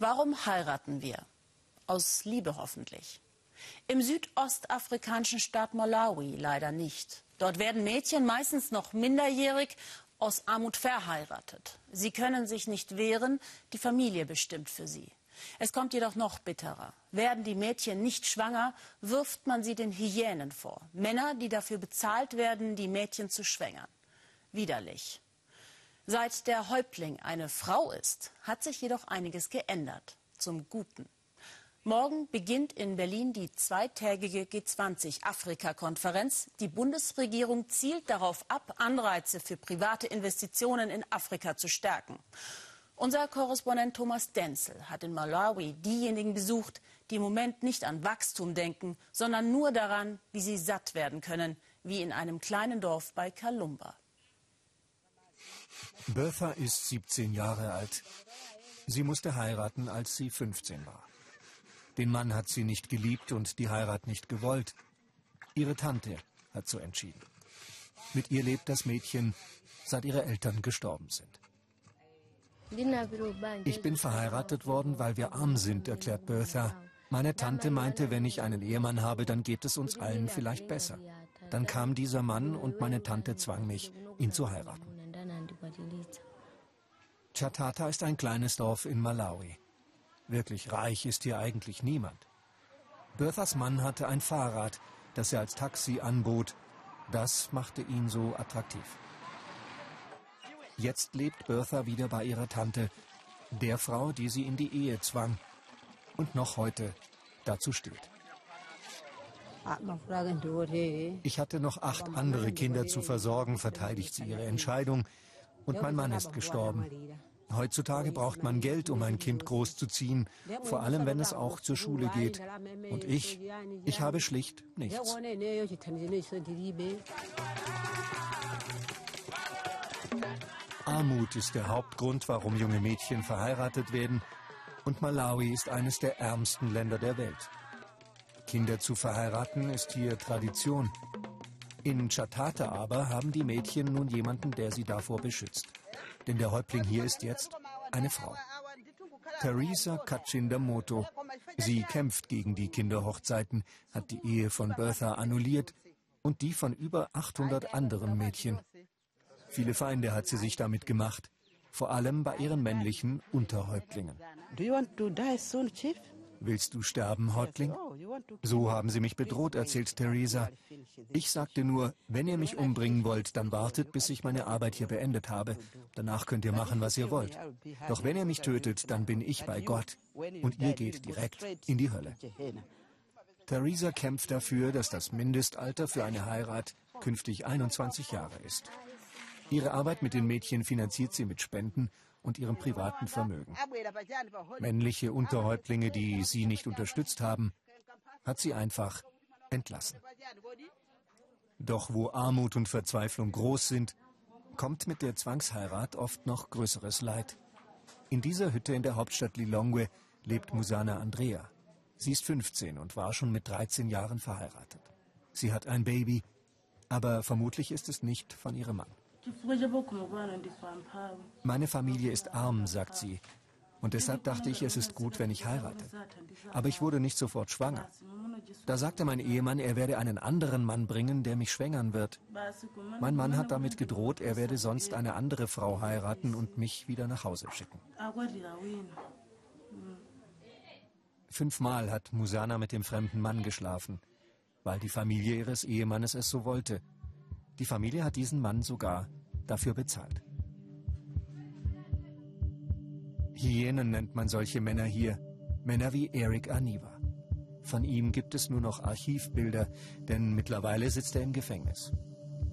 Warum heiraten wir? Aus Liebe hoffentlich. Im südostafrikanischen Staat Malawi leider nicht. Dort werden Mädchen meistens noch minderjährig aus Armut verheiratet. Sie können sich nicht wehren, die Familie bestimmt für sie. Es kommt jedoch noch bitterer. Werden die Mädchen nicht schwanger, wirft man sie den Hyänen vor. Männer, die dafür bezahlt werden, die Mädchen zu schwängern. Widerlich. Seit der Häuptling eine Frau ist, hat sich jedoch einiges geändert. Zum Guten. Morgen beginnt in Berlin die zweitägige G20-Afrika-Konferenz. Die Bundesregierung zielt darauf ab, Anreize für private Investitionen in Afrika zu stärken. Unser Korrespondent Thomas Denzel hat in Malawi diejenigen besucht, die im Moment nicht an Wachstum denken, sondern nur daran, wie sie satt werden können, wie in einem kleinen Dorf bei Kalumba. Bertha ist 17 Jahre alt. Sie musste heiraten, als sie 15 war. Den Mann hat sie nicht geliebt und die Heirat nicht gewollt. Ihre Tante hat so entschieden. Mit ihr lebt das Mädchen, seit ihre Eltern gestorben sind. Ich bin verheiratet worden, weil wir arm sind, erklärt Bertha. Meine Tante meinte, wenn ich einen Ehemann habe, dann geht es uns allen vielleicht besser. Dann kam dieser Mann und meine Tante zwang mich, ihn zu heiraten. Chatata ist ein kleines Dorf in Malawi. Wirklich reich ist hier eigentlich niemand. Berthas Mann hatte ein Fahrrad, das er als Taxi anbot. Das machte ihn so attraktiv. Jetzt lebt Bertha wieder bei ihrer Tante, der Frau, die sie in die Ehe zwang und noch heute dazu steht. Ich hatte noch acht andere Kinder zu versorgen, verteidigt sie ihre Entscheidung, und mein Mann ist gestorben. Heutzutage braucht man Geld, um ein Kind großzuziehen, vor allem wenn es auch zur Schule geht. Und ich, ich habe schlicht nichts. Armut ist der Hauptgrund, warum junge Mädchen verheiratet werden. Und Malawi ist eines der ärmsten Länder der Welt. Kinder zu verheiraten ist hier Tradition. In Chatata aber haben die Mädchen nun jemanden, der sie davor beschützt. Denn der Häuptling hier ist jetzt eine Frau. Teresa Kachindamoto. Sie kämpft gegen die Kinderhochzeiten, hat die Ehe von Bertha annulliert und die von über 800 anderen Mädchen. Viele Feinde hat sie sich damit gemacht, vor allem bei ihren männlichen Unterhäuptlingen. Do you want to die soon, Chief? Willst du sterben, Häuptling? So haben sie mich bedroht, erzählt Theresa. Ich sagte nur, wenn ihr mich umbringen wollt, dann wartet, bis ich meine Arbeit hier beendet habe. Danach könnt ihr machen, was ihr wollt. Doch wenn ihr mich tötet, dann bin ich bei Gott und ihr geht direkt in die Hölle. Theresa kämpft dafür, dass das Mindestalter für eine Heirat künftig 21 Jahre ist. Ihre Arbeit mit den Mädchen finanziert sie mit Spenden und ihrem privaten Vermögen. Männliche Unterhäuptlinge, die sie nicht unterstützt haben, hat sie einfach entlassen. Doch wo Armut und Verzweiflung groß sind, kommt mit der Zwangsheirat oft noch größeres Leid. In dieser Hütte in der Hauptstadt Lilongwe lebt Musana Andrea. Sie ist 15 und war schon mit 13 Jahren verheiratet. Sie hat ein Baby, aber vermutlich ist es nicht von ihrem Mann. Meine Familie ist arm, sagt sie. Und deshalb dachte ich, es ist gut, wenn ich heirate. Aber ich wurde nicht sofort schwanger. Da sagte mein Ehemann, er werde einen anderen Mann bringen, der mich schwängern wird. Mein Mann hat damit gedroht, er werde sonst eine andere Frau heiraten und mich wieder nach Hause schicken. Fünfmal hat Musana mit dem fremden Mann geschlafen, weil die Familie ihres Ehemannes es so wollte. Die Familie hat diesen Mann sogar dafür bezahlt. Hyänen nennt man solche Männer hier. Männer wie Eric Aniva. Von ihm gibt es nur noch Archivbilder, denn mittlerweile sitzt er im Gefängnis.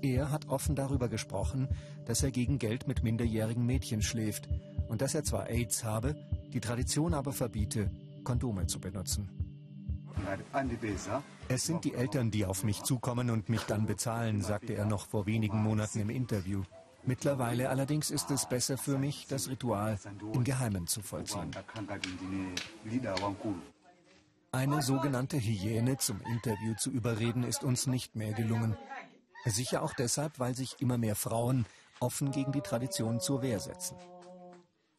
Er hat offen darüber gesprochen, dass er gegen Geld mit minderjährigen Mädchen schläft und dass er zwar AIDS habe, die Tradition aber verbiete, Kondome zu benutzen. Es sind die Eltern, die auf mich zukommen und mich dann bezahlen, sagte er noch vor wenigen Monaten im Interview. Mittlerweile allerdings ist es besser für mich, das Ritual im Geheimen zu vollziehen. Eine sogenannte Hyäne zum Interview zu überreden, ist uns nicht mehr gelungen. Sicher auch deshalb, weil sich immer mehr Frauen offen gegen die Tradition zur Wehr setzen.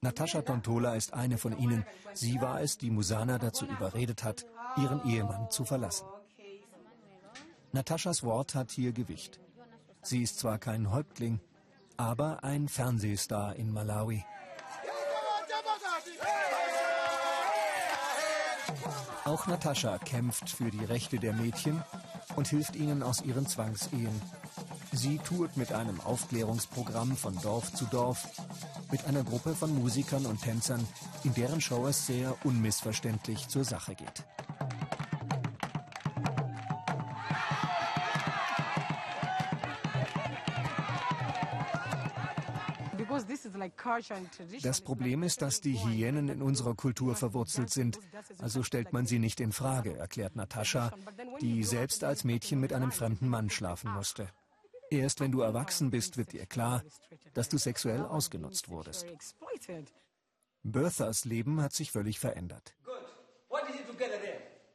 Natascha Tontola ist eine von ihnen. Sie war es, die Musana dazu überredet hat, ihren Ehemann zu verlassen. Nataschas Wort hat hier Gewicht. Sie ist zwar kein Häuptling, aber ein Fernsehstar in Malawi. Auch Natascha kämpft für die Rechte der Mädchen und hilft ihnen aus ihren Zwangsehen. Sie tourt mit einem Aufklärungsprogramm von Dorf zu Dorf, mit einer Gruppe von Musikern und Tänzern, in deren Show es sehr unmissverständlich zur Sache geht. Das Problem ist, dass die Hyänen in unserer Kultur verwurzelt sind. Also stellt man sie nicht in Frage, erklärt Natascha, die selbst als Mädchen mit einem fremden Mann schlafen musste. Erst wenn du erwachsen bist, wird dir klar, dass du sexuell ausgenutzt wurdest. Berthas Leben hat sich völlig verändert.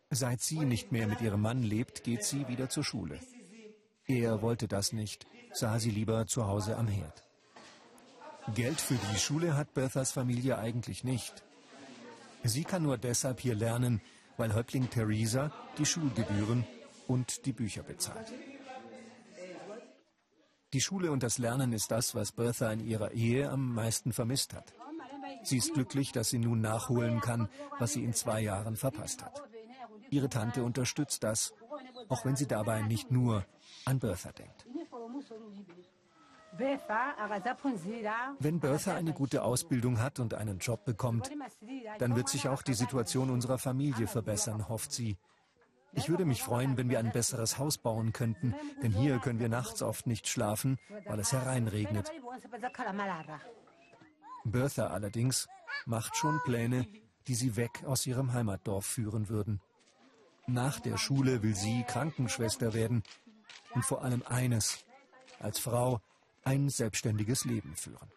Seit sie nicht mehr mit ihrem Mann lebt, geht sie wieder zur Schule. Er wollte das nicht, sah sie lieber zu Hause am Herd. Geld für die Schule hat Berthas Familie eigentlich nicht. Sie kann nur deshalb hier lernen, weil Häuptling Theresa die Schulgebühren und die Bücher bezahlt. Die Schule und das Lernen ist das, was Bertha in ihrer Ehe am meisten vermisst hat. Sie ist glücklich, dass sie nun nachholen kann, was sie in zwei Jahren verpasst hat. Ihre Tante unterstützt das, auch wenn sie dabei nicht nur an Bertha denkt. Wenn Bertha eine gute Ausbildung hat und einen Job bekommt, dann wird sich auch die Situation unserer Familie verbessern, hofft sie. Ich würde mich freuen, wenn wir ein besseres Haus bauen könnten, denn hier können wir nachts oft nicht schlafen, weil es hereinregnet. Bertha allerdings macht schon Pläne, die sie weg aus ihrem Heimatdorf führen würden. Nach der Schule will sie Krankenschwester werden und vor allem eines, als Frau ein selbstständiges Leben führen.